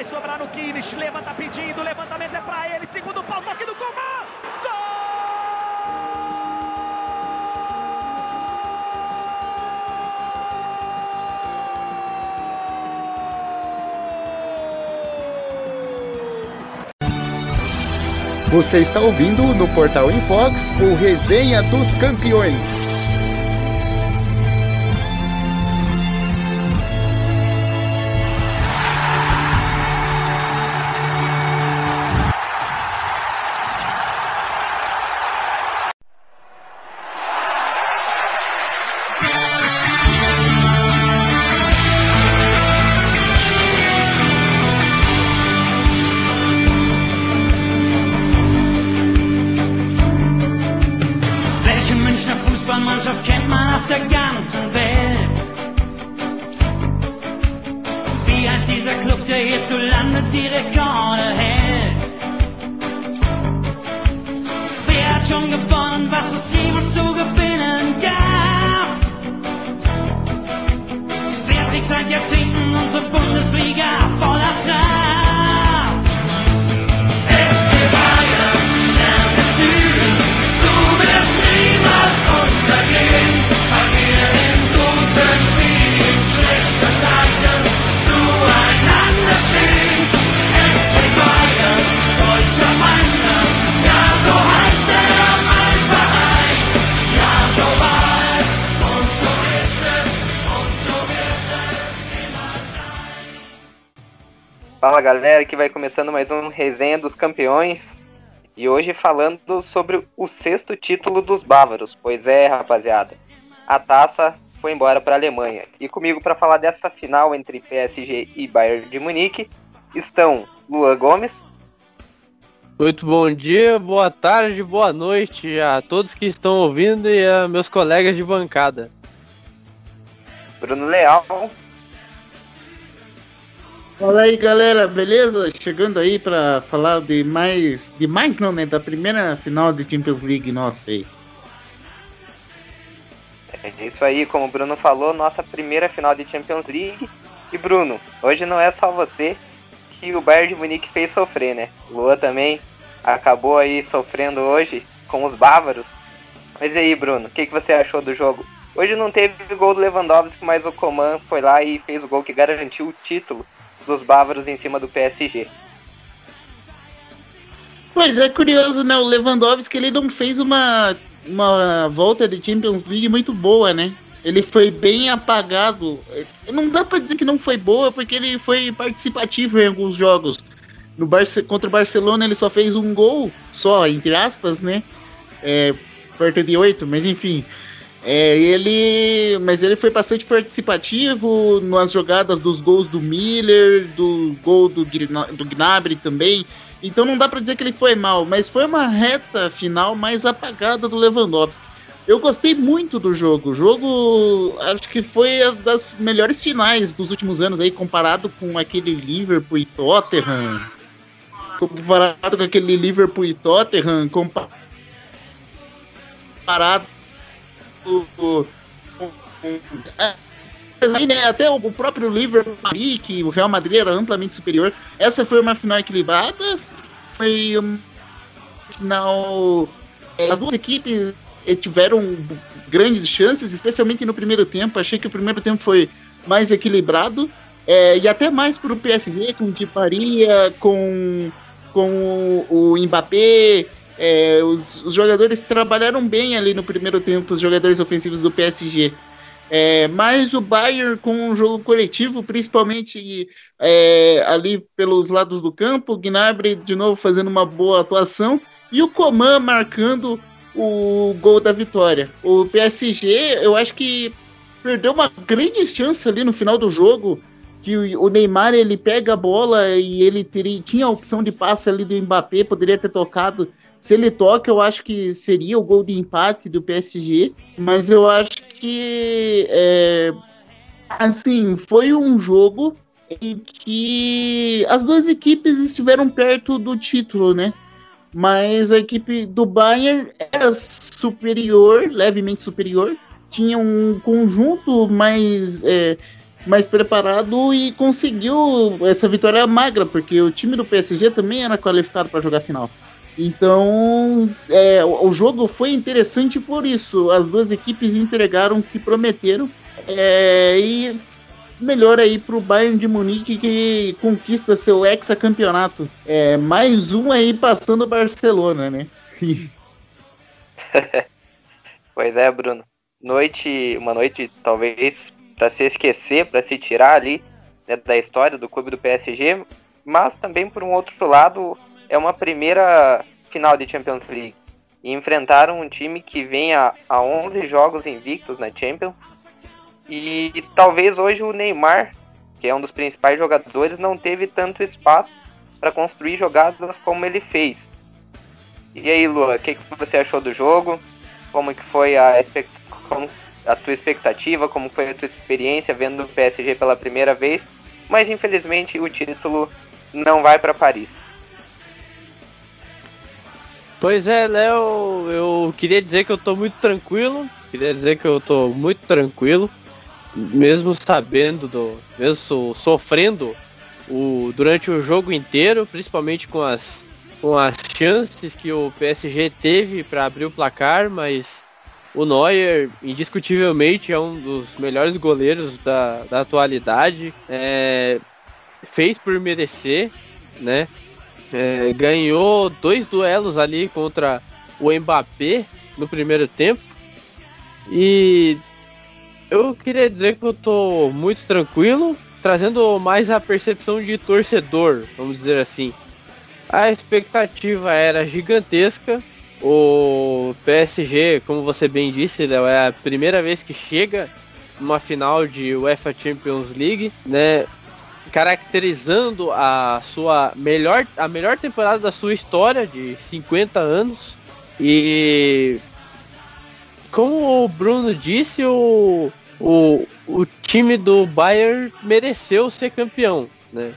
vai sobrar no Kimmich, levanta pedindo, levantamento é para ele, segundo pau, toque do Coman. Gol! Você está ouvindo no Portal Infox o Resenha dos Campeões. Fala galera, que vai começando mais um Resenha dos Campeões. E hoje falando sobre o sexto título dos bávaros. Pois é, rapaziada, a taça foi embora para a Alemanha. E comigo para falar dessa final entre PSG e Bayern de Munique estão Luan Gomes. Muito bom dia, boa tarde, boa noite a todos que estão ouvindo e a meus colegas de bancada. Bruno Leal. Fala aí, galera, beleza? Chegando aí para falar de mais, de mais não, né, da primeira final de Champions League nossa aí. É isso aí, como o Bruno falou, nossa primeira final de Champions League. E Bruno, hoje não é só você que o Bayern de Munique fez sofrer, né? Lua também acabou aí sofrendo hoje com os bávaros. Mas e aí, Bruno, o que, que você achou do jogo? Hoje não teve gol do Lewandowski, mas o Coman foi lá e fez o gol que garantiu o título dos bávaros em cima do PSG. Pois é, curioso, né? O Lewandowski ele não fez uma, uma volta de Champions League muito boa, né? Ele foi bem apagado. Não dá para dizer que não foi boa, porque ele foi participativo em alguns jogos. No Barce contra o Barcelona ele só fez um gol, só, entre aspas, né? É, perto de oito, mas enfim. É, ele, mas ele foi bastante participativo nas jogadas dos gols do Miller, do gol do, do Gnabry também. Então não dá para dizer que ele foi mal, mas foi uma reta final mais apagada do Lewandowski. Eu gostei muito do jogo. O jogo acho que foi das melhores finais dos últimos anos aí, comparado com aquele Liverpool e Tottenham. Comparado com aquele Liverpool e Tottenham, comparado o, né, até o próprio Liverpool, que o Real Madrid era amplamente superior. Essa foi uma final equilibrada, foi uma final. As duas equipes eh, tiveram grandes chances, especialmente no primeiro tempo. Achei que o primeiro tempo foi mais equilibrado é, e até mais para o PSG, com o Di Faria, com, com o Mbappé, é, os, os, jogadores trabalharam bem ali no primeiro tempo, os jogadores ofensivos do PSG. É, mas o Bayern com um jogo coletivo, principalmente é, ali pelos lados do campo, Gnabry de novo fazendo uma boa atuação e o Coman marcando o gol da vitória. O PSG, eu acho que perdeu uma grande chance ali no final do jogo, que o Neymar ele pega a bola e ele teria, tinha a opção de passe ali do Mbappé, poderia ter tocado se ele toca, eu acho que seria o gol de empate do PSG, mas eu acho que é, assim foi um jogo em que as duas equipes estiveram perto do título, né? Mas a equipe do Bayern era superior, levemente superior, tinha um conjunto mais é, mais preparado e conseguiu essa vitória magra, porque o time do PSG também era qualificado para jogar final. Então, é, o jogo foi interessante por isso. As duas equipes entregaram o que prometeram. É, e melhor aí para o Bayern de Munique que conquista seu hexacampeonato. É, mais um aí passando o Barcelona, né? pois é, Bruno. Noite, uma noite talvez para se esquecer, para se tirar ali né, da história do clube do PSG, mas também por um outro lado é uma primeira final de Champions League. E enfrentaram um time que vem a, a 11 jogos invictos na Champions. E, e talvez hoje o Neymar, que é um dos principais jogadores, não teve tanto espaço para construir jogadas como ele fez. E aí, Lua, o que, que você achou do jogo? Como que foi a, a tua expectativa, como foi a tua experiência vendo o PSG pela primeira vez, mas infelizmente o título não vai para Paris. Pois é, Léo, eu queria dizer que eu tô muito tranquilo, queria dizer que eu tô muito tranquilo, mesmo sabendo do, mesmo sofrendo o durante o jogo inteiro, principalmente com as com as chances que o PSG teve para abrir o placar, mas o Neuer, indiscutivelmente, é um dos melhores goleiros da, da atualidade. É, fez por merecer, né? É, ganhou dois duelos ali contra o Mbappé no primeiro tempo. E eu queria dizer que eu tô muito tranquilo, trazendo mais a percepção de torcedor, vamos dizer assim. A expectativa era gigantesca, o PSG, como você bem disse, é a primeira vez que chega numa final de UEFA Champions League, né? Caracterizando a sua melhor, a melhor temporada da sua história de 50 anos. E como o Bruno disse, o, o, o time do Bayern mereceu ser campeão, né?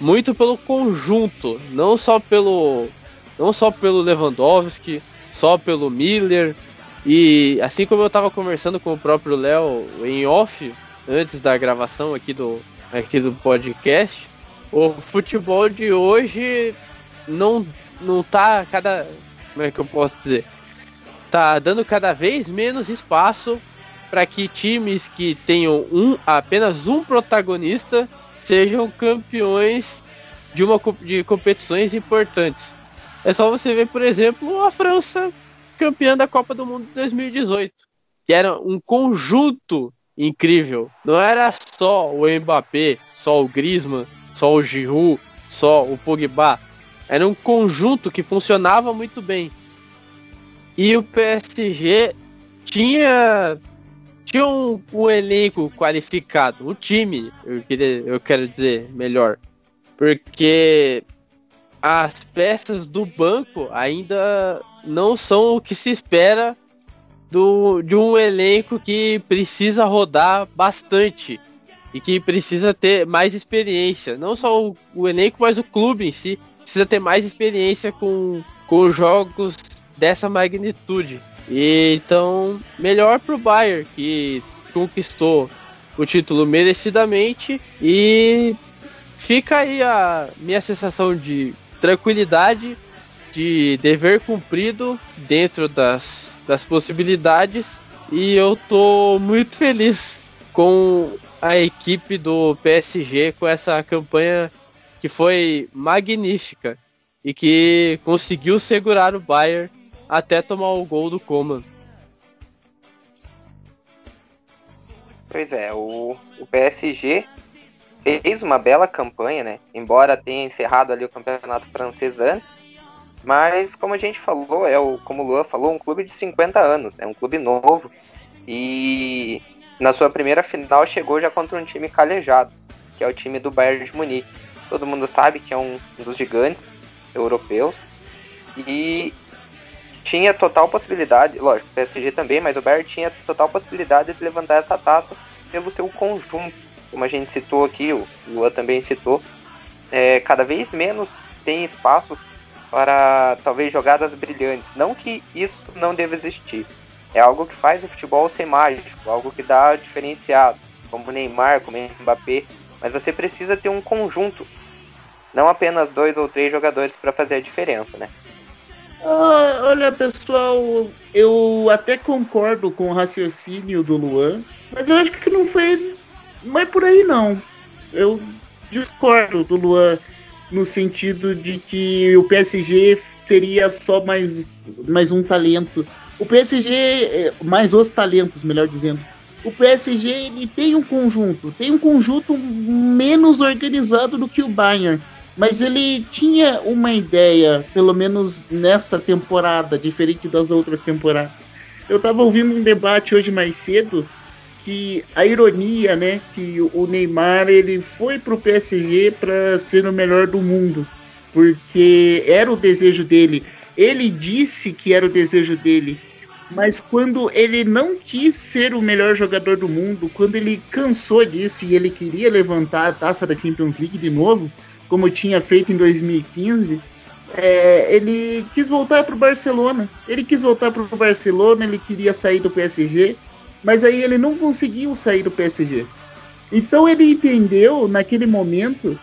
Muito pelo conjunto, não só pelo não só pelo Lewandowski, só pelo Miller. E assim como eu estava conversando com o próprio Léo em off, antes da gravação aqui do, aqui do podcast, o futebol de hoje não, não tá cada. Como é que eu posso dizer? Tá dando cada vez menos espaço para que times que tenham um, apenas um protagonista sejam campeões de uma de competições importantes. É só você ver, por exemplo, a França campeã da Copa do Mundo de 2018, que era um conjunto incrível. Não era só o Mbappé, só o Griezmann, só o Giroud, só o Pogba. Era um conjunto que funcionava muito bem. E o PSG tinha tinha um, um elenco qualificado, um time, eu, queria, eu quero dizer melhor, porque as peças do banco ainda não são o que se espera do, de um elenco que precisa rodar bastante e que precisa ter mais experiência. Não só o, o elenco, mas o clube em si precisa ter mais experiência com, com jogos dessa magnitude. E, então, melhor para o Bayern, que conquistou o título merecidamente. E fica aí a minha sensação de tranquilidade de dever cumprido dentro das, das possibilidades e eu tô muito feliz com a equipe do PSG com essa campanha que foi magnífica e que conseguiu segurar o Bayern até tomar o gol do Coman. Pois é, o, o PSG fez uma bela campanha, né? Embora tenha encerrado ali o campeonato francês antes. Mas, como a gente falou, é o, como o Luan falou, um clube de 50 anos, é né? um clube novo. E na sua primeira final chegou já contra um time calejado, que é o time do Bayern de Munique. Todo mundo sabe que é um dos gigantes europeus. E tinha total possibilidade, lógico, o PSG também, mas o Bayern tinha total possibilidade de levantar essa taça pelo seu conjunto como a gente citou aqui, o Luan também citou, é, cada vez menos tem espaço para talvez jogadas brilhantes. Não que isso não deva existir. É algo que faz o futebol ser mágico, algo que dá diferenciado. como Neymar, como Mbappé, mas você precisa ter um conjunto, não apenas dois ou três jogadores para fazer a diferença, né? Ah, olha, pessoal, eu até concordo com o raciocínio do Luan, mas eu acho que não foi. É por aí, não. Eu discordo do Luan no sentido de que o PSG seria só mais, mais um talento. O PSG, é, mais os talentos, melhor dizendo. O PSG ele tem um conjunto, tem um conjunto menos organizado do que o Bayern. Mas ele tinha uma ideia, pelo menos nessa temporada, diferente das outras temporadas. Eu estava ouvindo um debate hoje mais cedo que a ironia, né, que o Neymar ele foi para o PSG para ser o melhor do mundo, porque era o desejo dele. Ele disse que era o desejo dele, mas quando ele não quis ser o melhor jogador do mundo, quando ele cansou disso e ele queria levantar a taça da Champions League de novo, como tinha feito em 2015, é, ele quis voltar para o Barcelona. Ele quis voltar para o Barcelona, ele queria sair do PSG, mas aí ele não conseguiu sair do PSG. Então ele entendeu naquele momento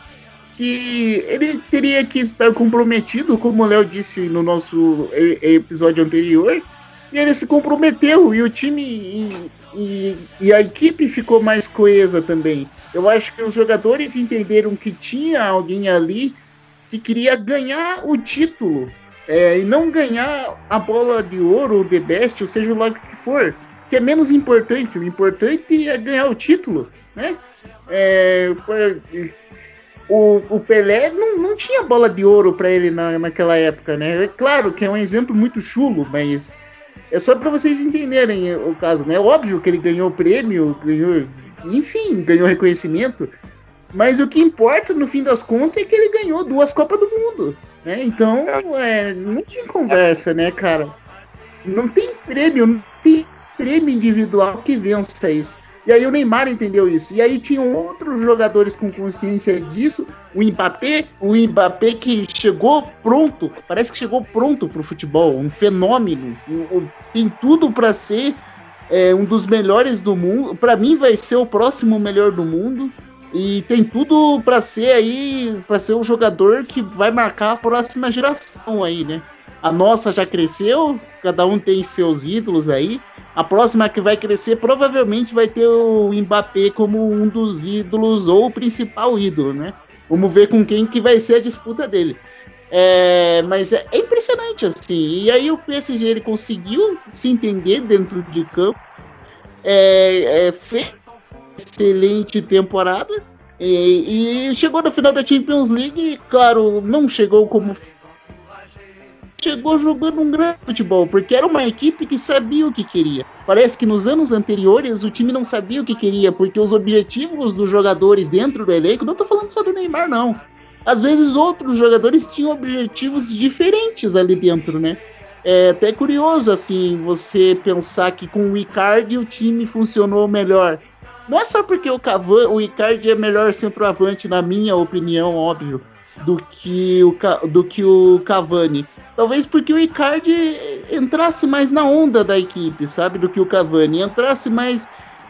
que ele teria que estar comprometido, como o Léo disse no nosso episódio anterior, e ele se comprometeu e o time e, e, e, a equipe ficou mais coesa também. Eu acho que os jogadores entenderam que tinha alguém ali que queria ganhar o título é, e não ganhar a bola de ouro ou de best, ou seja lá o que for, que é menos importante. O importante é ganhar o título, né? É, o, o Pelé não, não tinha bola de ouro para ele na, naquela época, né? É claro que é um exemplo muito chulo, mas é só para vocês entenderem o caso, né? Óbvio que ele ganhou prêmio, ganhou, enfim, ganhou reconhecimento, mas o que importa no fim das contas é que ele ganhou duas Copas do Mundo, né? Então, é, não tem conversa, né, cara? Não tem prêmio, não tem prêmio individual que vença isso. E aí o Neymar entendeu isso. E aí tinham outros jogadores com consciência disso. O Mbappé, o Mbappé que chegou pronto, parece que chegou pronto para o futebol, um fenômeno. Tem tudo para ser é, um dos melhores do mundo. Para mim vai ser o próximo melhor do mundo. E tem tudo para ser aí, para ser o jogador que vai marcar a próxima geração aí, né? A nossa já cresceu, cada um tem seus ídolos aí. A próxima que vai crescer provavelmente vai ter o Mbappé como um dos ídolos ou o principal ídolo, né? Vamos ver com quem que vai ser a disputa dele. É, mas é, é, impressionante assim. E aí o PSG ele conseguiu se entender dentro de campo, é, é, fez excelente temporada e, e, chegou no final da Champions League. Claro, não chegou como chegou jogando um grande futebol, porque era uma equipe que sabia o que queria. Parece que nos anos anteriores o time não sabia o que queria, porque os objetivos dos jogadores dentro do elenco, não estou falando só do Neymar, não. Às vezes outros jogadores tinham objetivos diferentes ali dentro, né? É até curioso, assim, você pensar que com o Icardi o time funcionou melhor. Não é só porque o, Cavan, o Icardi é melhor centroavante, na minha opinião, óbvio, do que o, do que o Cavani. Talvez porque o Icardi entrasse mais na onda da equipe, sabe? Do que o Cavani. Entrasse mais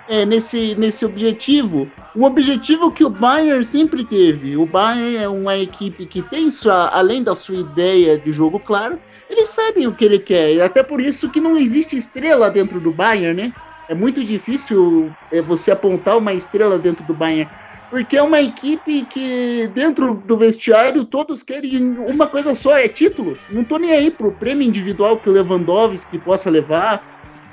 é, nesse, nesse objetivo. Um objetivo que o Bayern sempre teve. O Bayern é uma equipe que tem sua, além da sua ideia de jogo claro, eles sabem o que ele quer. E até por isso que não existe estrela dentro do Bayern, né? É muito difícil é, você apontar uma estrela dentro do Bayern porque é uma equipe que, dentro do vestiário, todos querem uma coisa só, é título. Não tô nem aí pro prêmio individual que o Lewandowski possa levar,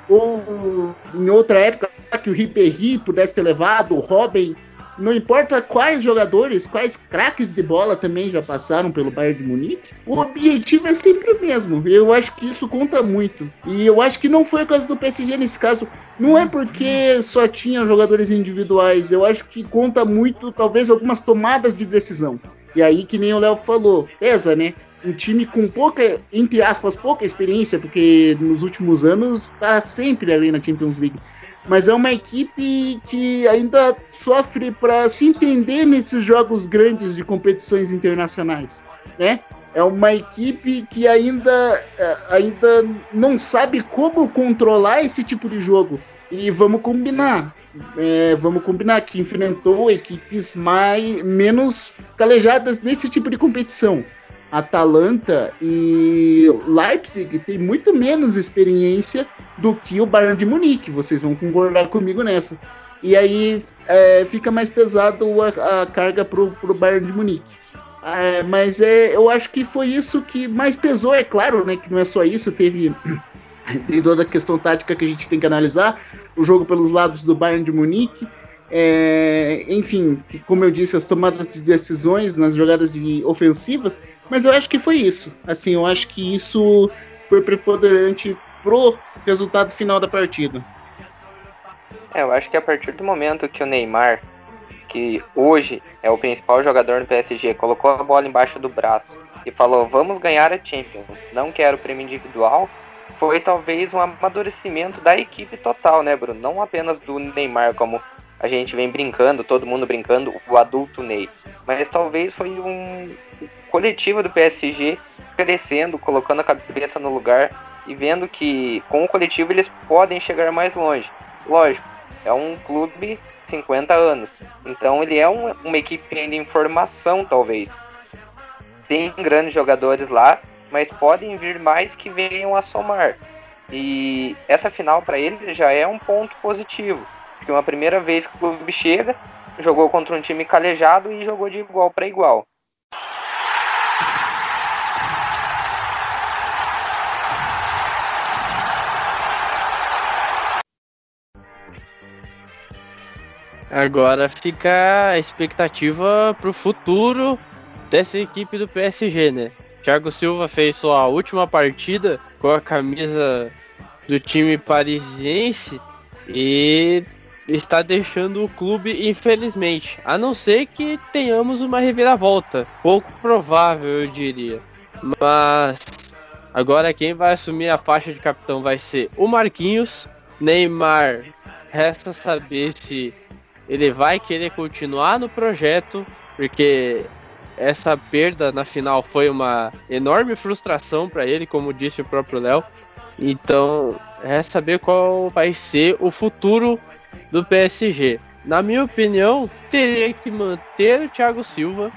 ou em outra época que o Ribéry pudesse ter levado, o Robin. Não importa quais jogadores, quais craques de bola também já passaram pelo Bayern de Munique, o objetivo é sempre o mesmo. Eu acho que isso conta muito. E eu acho que não foi o caso do PSG nesse caso. Não é porque só tinha jogadores individuais. Eu acho que conta muito, talvez, algumas tomadas de decisão. E aí, que nem o Léo falou, pesa, né? um time com pouca, entre aspas, pouca experiência, porque nos últimos anos está sempre ali na Champions League mas é uma equipe que ainda sofre para se entender nesses jogos grandes de competições internacionais, né? É uma equipe que ainda, é, ainda não sabe como controlar esse tipo de jogo. E vamos combinar, é, vamos combinar que enfrentou equipes mais menos calejadas nesse tipo de competição. Atalanta e Leipzig tem muito menos experiência do que o Bayern de Munique. Vocês vão concordar comigo nessa. E aí é, fica mais pesado a, a carga pro, pro Bayern de Munique. É, mas é, eu acho que foi isso que mais pesou, é claro, né? Que não é só isso, teve tem toda a questão tática que a gente tem que analisar, o jogo pelos lados do Bayern de Munique, é, enfim, como eu disse, as tomadas de decisões nas jogadas de ofensivas, mas eu acho que foi isso. Assim, eu acho que isso foi preponderante pro resultado final da partida. É, eu acho que a partir do momento que o Neymar, que hoje é o principal jogador no PSG, colocou a bola embaixo do braço e falou: "Vamos ganhar a Champions. Não quero prêmio individual, foi talvez um amadurecimento da equipe total, né, Bruno? Não apenas do Neymar, como a gente vem brincando, todo mundo brincando, o adulto Ney. Mas talvez foi um coletivo do PSG crescendo, colocando a cabeça no lugar e vendo que com o coletivo eles podem chegar mais longe. Lógico, é um clube 50 anos, então ele é um, uma equipe ainda em formação, talvez. Tem grandes jogadores lá, mas podem vir mais que venham a somar. E essa final para ele já é um ponto positivo, porque uma primeira vez que o clube chega, jogou contra um time calejado e jogou de igual para igual. Agora fica a expectativa para o futuro dessa equipe do PSG, né? Thiago Silva fez sua última partida com a camisa do time parisiense e está deixando o clube, infelizmente. A não ser que tenhamos uma reviravolta. Pouco provável, eu diria. Mas agora quem vai assumir a faixa de capitão vai ser o Marquinhos. Neymar, resta saber se ele vai querer continuar no projeto, porque essa perda na final foi uma enorme frustração para ele, como disse o próprio Léo. Então, é saber qual vai ser o futuro do PSG. Na minha opinião, teria que manter o Thiago Silva,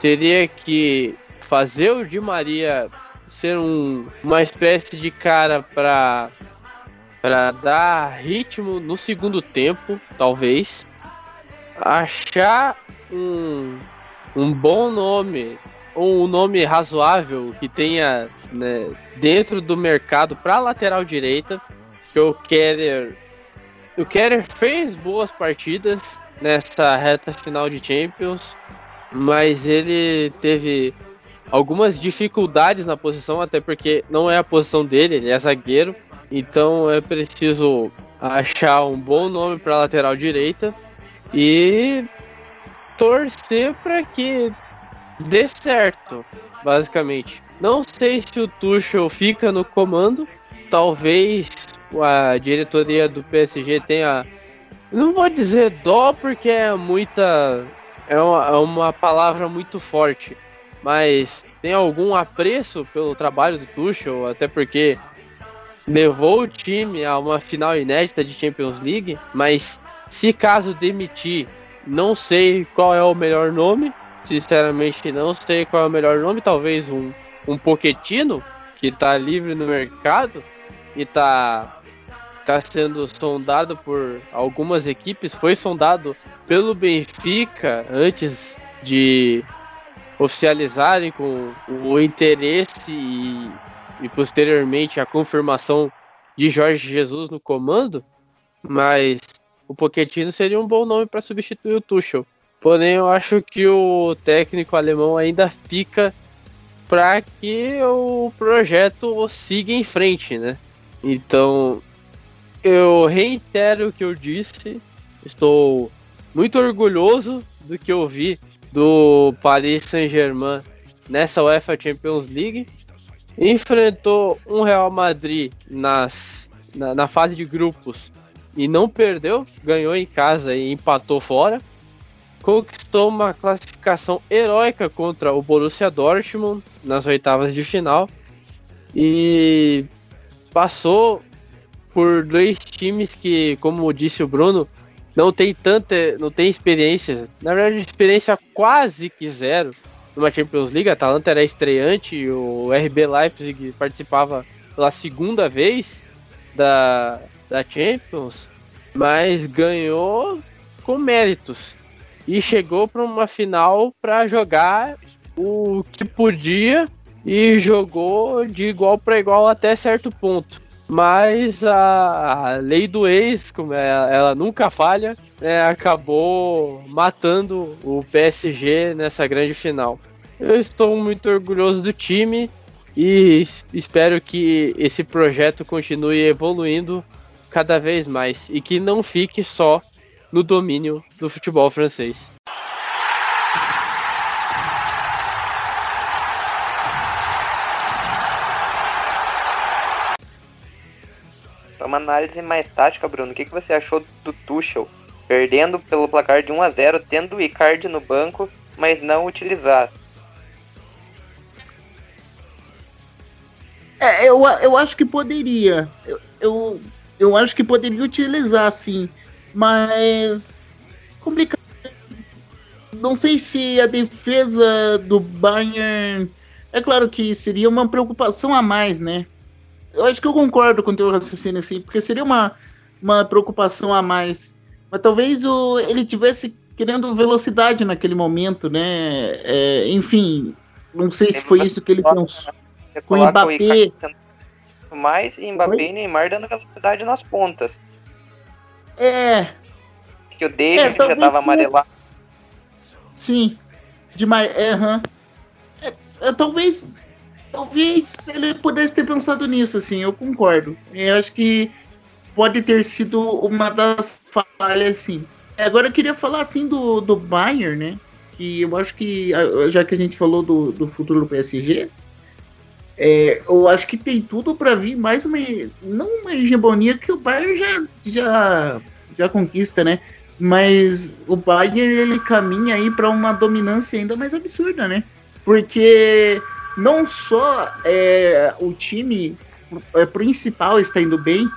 teria que fazer o Di Maria ser um, uma espécie de cara para para dar ritmo no segundo tempo, talvez. Achar um um bom nome ou um nome razoável que tenha né, dentro do mercado para lateral direita, que o Keller o Keller fez boas partidas nessa reta final de Champions, mas ele teve algumas dificuldades na posição, até porque não é a posição dele, ele é zagueiro, então é preciso achar um bom nome para lateral direita e torcer para que dê certo, basicamente. Não sei se o Tuchel fica no comando, talvez a diretoria do PSG tenha, não vou dizer dó porque é muita, é uma, é uma palavra muito forte, mas tem algum apreço pelo trabalho do Tuchel, até porque levou o time a uma final inédita de Champions League, mas se caso demitir não sei qual é o melhor nome. Sinceramente, não sei qual é o melhor nome. Talvez um, um Poquetino, que está livre no mercado e está tá sendo sondado por algumas equipes. Foi sondado pelo Benfica antes de oficializarem com o interesse e, e posteriormente a confirmação de Jorge Jesus no comando. Mas o Pochettino seria um bom nome para substituir o Tuchel. Porém, eu acho que o técnico alemão ainda fica para que o projeto siga em frente, né? Então, eu reitero o que eu disse. Estou muito orgulhoso do que eu vi do Paris Saint-Germain nessa UEFA Champions League. Enfrentou um Real Madrid nas, na, na fase de grupos e não perdeu, ganhou em casa e empatou fora. Conquistou uma classificação heróica contra o Borussia Dortmund nas oitavas de final e passou por dois times que, como disse o Bruno, não tem tanta, não tem experiência, na verdade experiência quase que zero numa Champions League. A Atalanta era estreante, o RB Leipzig participava pela segunda vez da, da Champions, mas ganhou com méritos e chegou para uma final para jogar o que podia e jogou de igual para igual até certo ponto. Mas a, a lei do ex, como é, ela nunca falha, é, acabou matando o PSG nessa grande final. Eu estou muito orgulhoso do time e espero que esse projeto continue evoluindo cada vez mais e que não fique só no domínio do futebol francês. Uma análise mais tática, Bruno. O que, que você achou do Tuchel? Perdendo pelo placar de 1 a 0 tendo o Icardi no banco, mas não utilizar. É, eu, eu acho que poderia. Eu, eu, eu acho que poderia utilizar, sim. Mas. Complicado. Não sei se a defesa do Bayern. É claro que seria uma preocupação a mais, né? Eu acho que eu concordo com o teu raciocínio, assim, porque seria uma, uma preocupação a mais. Mas talvez o, ele tivesse querendo velocidade naquele momento, né? É, enfim, não sei se foi isso que ele pensou. Com o Mbappé. Mais e Mbappé e Neymar dando velocidade nas pontas. É. Que o David é, já tava amarelado. Sim. Demais. É, uhum. é, é, talvez talvez ele pudesse ter pensado nisso, assim, eu concordo. Eu acho que pode ter sido uma das falhas, sim. Agora eu queria falar, assim, do, do Bayern, né? Que eu acho que, já que a gente falou do, do futuro do PSG, é, eu acho que tem tudo para vir mais uma. Não uma hegemonia que o Bayern já, já, já conquista, né? Mas o Bayern ele caminha aí para uma dominância ainda mais absurda, né? Porque não só é, o time é, principal está indo bem,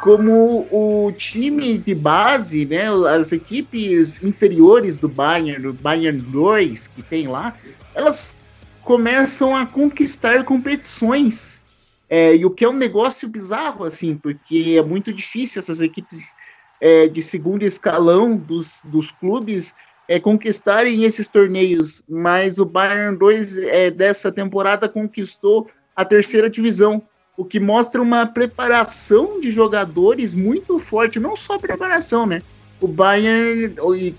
como o time de base, né, as equipes inferiores do Bayern, do Bayern 2 que tem lá, elas começam a conquistar competições. É, e o que é um negócio bizarro, assim, porque é muito difícil essas equipes é, de segundo escalão dos, dos clubes é, conquistarem esses torneios, mas o Bayern 2 é, dessa temporada conquistou a terceira divisão, o que mostra uma preparação de jogadores muito forte, não só preparação, né? O Bayern,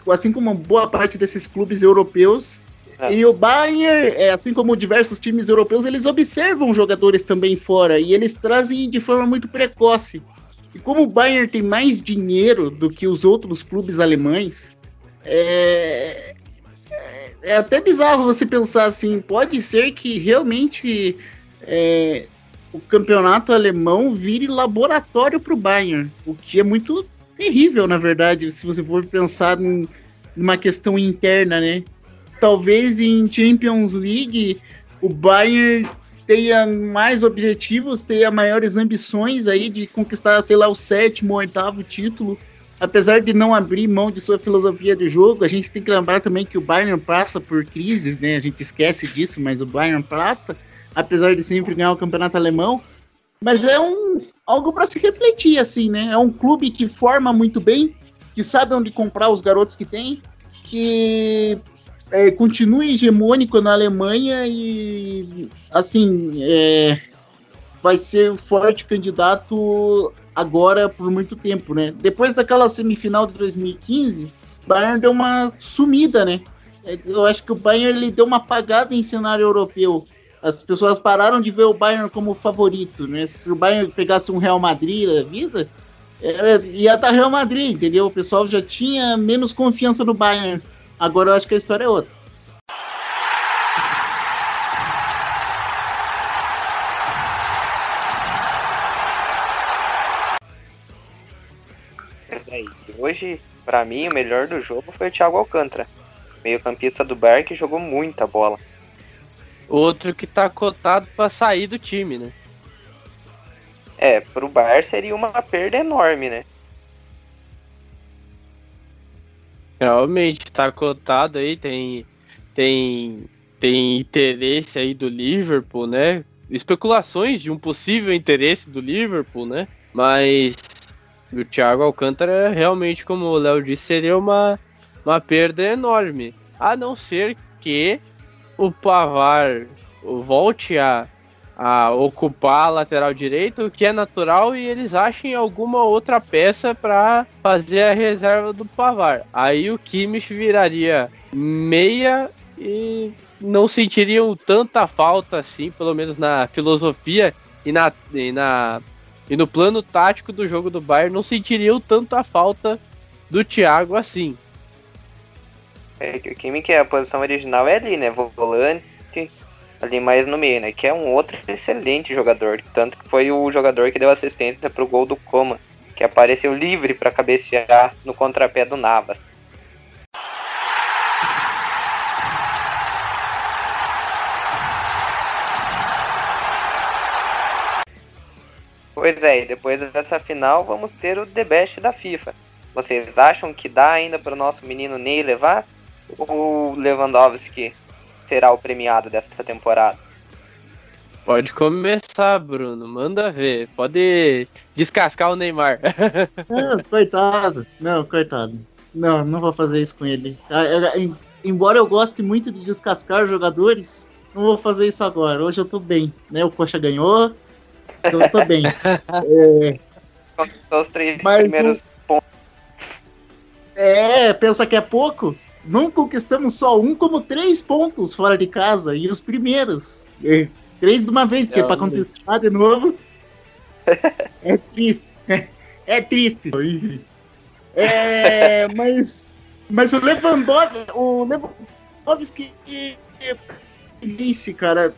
assim como boa parte desses clubes europeus, é. e o Bayern, é, assim como diversos times europeus, eles observam jogadores também fora e eles trazem de forma muito precoce. E como o Bayern tem mais dinheiro do que os outros clubes alemães, é, é, é até bizarro você pensar assim, pode ser que realmente é, o campeonato alemão vire laboratório para o Bayern, o que é muito terrível, na verdade, se você for pensar em numa questão interna, né? Talvez em Champions League o Bayern tenha mais objetivos, tenha maiores ambições aí de conquistar, sei lá, o sétimo, oitavo título apesar de não abrir mão de sua filosofia de jogo, a gente tem que lembrar também que o Bayern passa por crises, né? A gente esquece disso, mas o Bayern passa, apesar de sempre ganhar o campeonato alemão. Mas é um algo para se refletir, assim, né? É um clube que forma muito bem, que sabe onde comprar os garotos que tem, que é, continua hegemônico na Alemanha e, assim, é, vai ser forte candidato agora por muito tempo, né? Depois daquela semifinal de 2015, o Bayern deu uma sumida, né? É, eu acho que o Bayern ele deu uma apagada em cenário europeu. As pessoas pararam de ver o Bayern como favorito, né? Se o Bayern pegasse um Real Madrid da vida, é, ia dar Real Madrid, entendeu? O pessoal já tinha menos confiança no Bayern. Agora eu acho que a história é outra. Hoje, para mim, o melhor do jogo foi o Thiago Alcântara. Meio-campista do Bayern que jogou muita bola. Outro que tá cotado para sair do time, né? É, pro Bayern seria uma perda enorme, né? Realmente, tá cotado aí, tem, tem, tem interesse aí do Liverpool, né? Especulações de um possível interesse do Liverpool, né? Mas o Thiago Alcântara, realmente, como o Léo disse, seria uma, uma perda enorme. A não ser que o Pavar volte a a ocupar a lateral direito, o que é natural, e eles achem alguma outra peça para fazer a reserva do Pavar. Aí o Kimmich viraria meia e não sentiriam tanta falta assim, pelo menos na filosofia e na, e na e no plano tático do jogo do Bayern não sentiriam tanta falta do Thiago assim. É que o Kimmich, a posição original é ali, né? Volante, ali mais no meio, né? Que é um outro excelente jogador. Tanto que foi o jogador que deu assistência pro gol do Coma, que apareceu livre para cabecear no contrapé do Navas. Pois é, e depois dessa final vamos ter o The Best da FIFA. Vocês acham que dá ainda para o nosso menino Ney levar? Ou Lewandowski será o premiado dessa temporada? Pode começar, Bruno. Manda ver. Pode descascar o Neymar. Não, coitado. Não, coitado. Não, não vou fazer isso com ele. Ah, embora eu goste muito de descascar jogadores, não vou fazer isso agora. Hoje eu tô bem. Né? O Coxa ganhou, eu tô bem. é... Os três Mas primeiros o... pontos. É, pensa que é pouco? não conquistamos só um, como três pontos fora de casa. E os primeiros. É, três de uma vez, que é pra conquistar de novo. é triste. É, triste. É, mas, mas o Lewandowski, o Lewandowski disse, cara,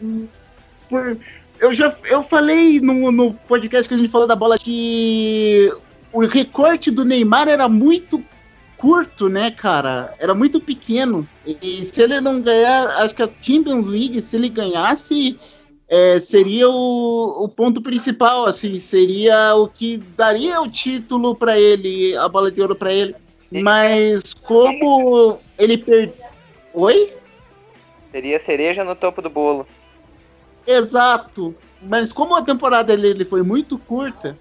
por, eu já eu falei no, no podcast que a gente falou da bola que o recorte do Neymar era muito curto, né, cara? Era muito pequeno. E se ele não ganhar, acho que a Champions League, se ele ganhasse, é, seria o, o, ponto principal, assim, seria o que daria o título para ele, a bola de ouro para ele. Mas como ele perdeu. Oi? Seria cereja no topo do bolo. Exato. Mas como a temporada dele foi muito curta,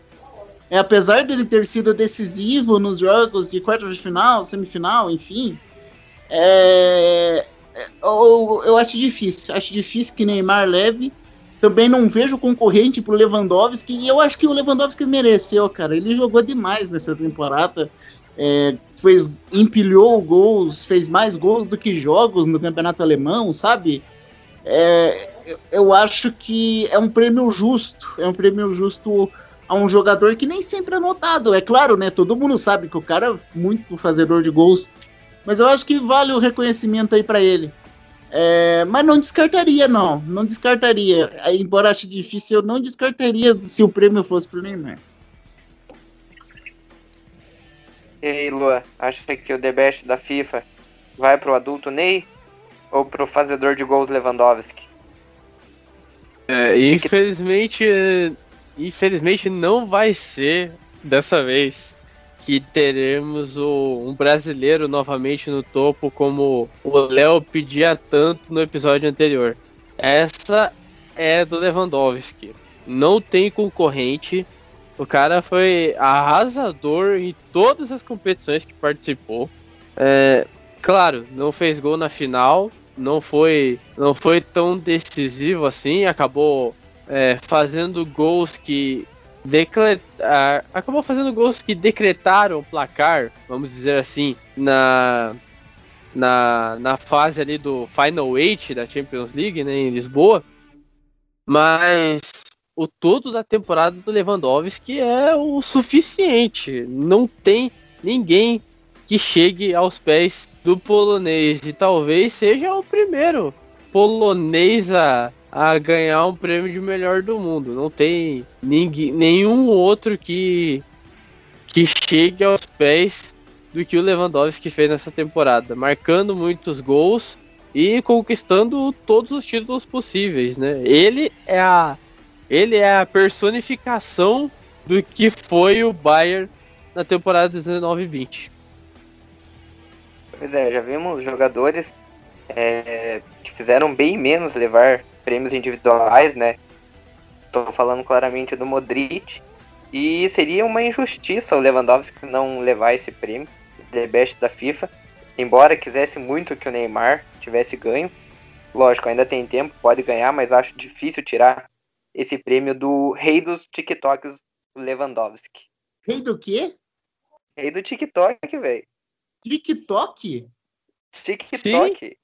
é, apesar dele ter sido decisivo nos jogos de quartas de final, semifinal, enfim, é, é, eu, eu acho difícil. Acho difícil que Neymar leve. Também não vejo concorrente pro Lewandowski. E eu acho que o Lewandowski mereceu, cara. Ele jogou demais nessa temporada. É, fez, empilhou gols, fez mais gols do que jogos no campeonato alemão, sabe? É, eu acho que é um prêmio justo. É um prêmio justo a um jogador que nem sempre é notado. É claro, né? Todo mundo sabe que o cara é muito fazedor de gols. Mas eu acho que vale o reconhecimento aí para ele. É, mas não descartaria, não. Não descartaria. Embora ache difícil, eu não descartaria se o prêmio fosse pro Neymar. E aí, Lua, acha que o The Best da FIFA vai pro adulto Ney ou pro fazedor de gols Lewandowski? É, infelizmente, infelizmente não vai ser dessa vez que teremos o, um brasileiro novamente no topo, como o Léo pedia tanto no episódio anterior. Essa é do Lewandowski. Não tem concorrente. O cara foi arrasador em todas as competições que participou. É, claro, não fez gol na final, não foi, não foi tão decisivo assim, acabou é, fazendo gols que decretar, acabou fazendo gols que decretaram o placar, vamos dizer assim, na na, na fase ali do Final Eight da Champions League, né, em Lisboa. Mas o todo da temporada do Lewandowski é o suficiente. Não tem ninguém que chegue aos pés do polonês e talvez seja o primeiro polonês a a ganhar um prêmio de melhor do mundo. Não tem ninguém, nenhum outro que, que chegue aos pés do que o Lewandowski fez nessa temporada, marcando muitos gols e conquistando todos os títulos possíveis, né? Ele é a ele é a personificação do que foi o Bayern na temporada 19 20. Pois é, já vimos jogadores é, que fizeram bem menos levar prêmios individuais, né? Estou falando claramente do Modric. E seria uma injustiça o Lewandowski não levar esse prêmio de best da FIFA. Embora quisesse muito que o Neymar tivesse ganho. Lógico, ainda tem tempo, pode ganhar, mas acho difícil tirar esse prêmio do rei dos TikToks, Lewandowski. Rei do quê? Rei do TikTok, velho. TikTok? TikTok. Sim.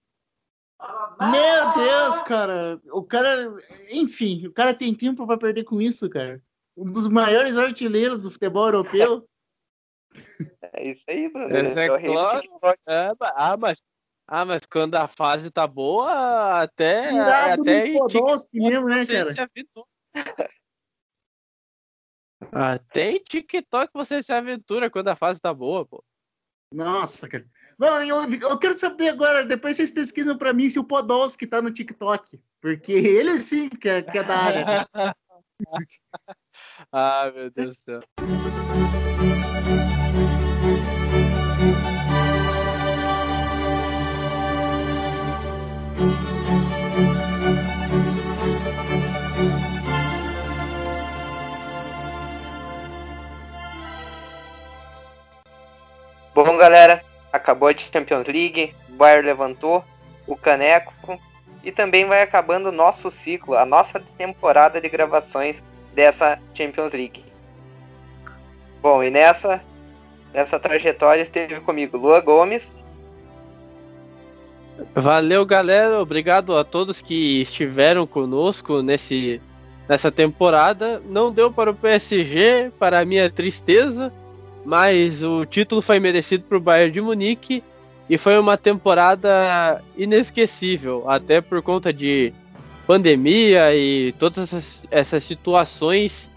Meu Deus, cara. O cara. Enfim, o cara tem tempo para perder com isso, cara. Um dos maiores artilheiros do futebol europeu. É isso aí, Bruno. Esse é, é claro. É, ah, mas, ah, mas quando a fase tá boa, até. Tirado até Podolski mesmo, né, cara? Até em TikTok você se aventura quando a fase tá boa, pô. Nossa, cara. Eu, eu quero saber agora, depois vocês pesquisam para mim se o Podolski tá no TikTok. Porque ele sim que é, que é da área. Ah, meu Deus do céu. Bom, galera, acabou a Champions League, o Bayern levantou o caneco e também vai acabando o nosso ciclo, a nossa temporada de gravações dessa Champions League. Bom, e nessa, nessa trajetória esteve comigo Lua Gomes. Valeu, galera. Obrigado a todos que estiveram conosco nesse, nessa temporada. Não deu para o PSG, para a minha tristeza mas o título foi merecido para o Bayern de Munique e foi uma temporada inesquecível, até por conta de pandemia e todas essas, essas situações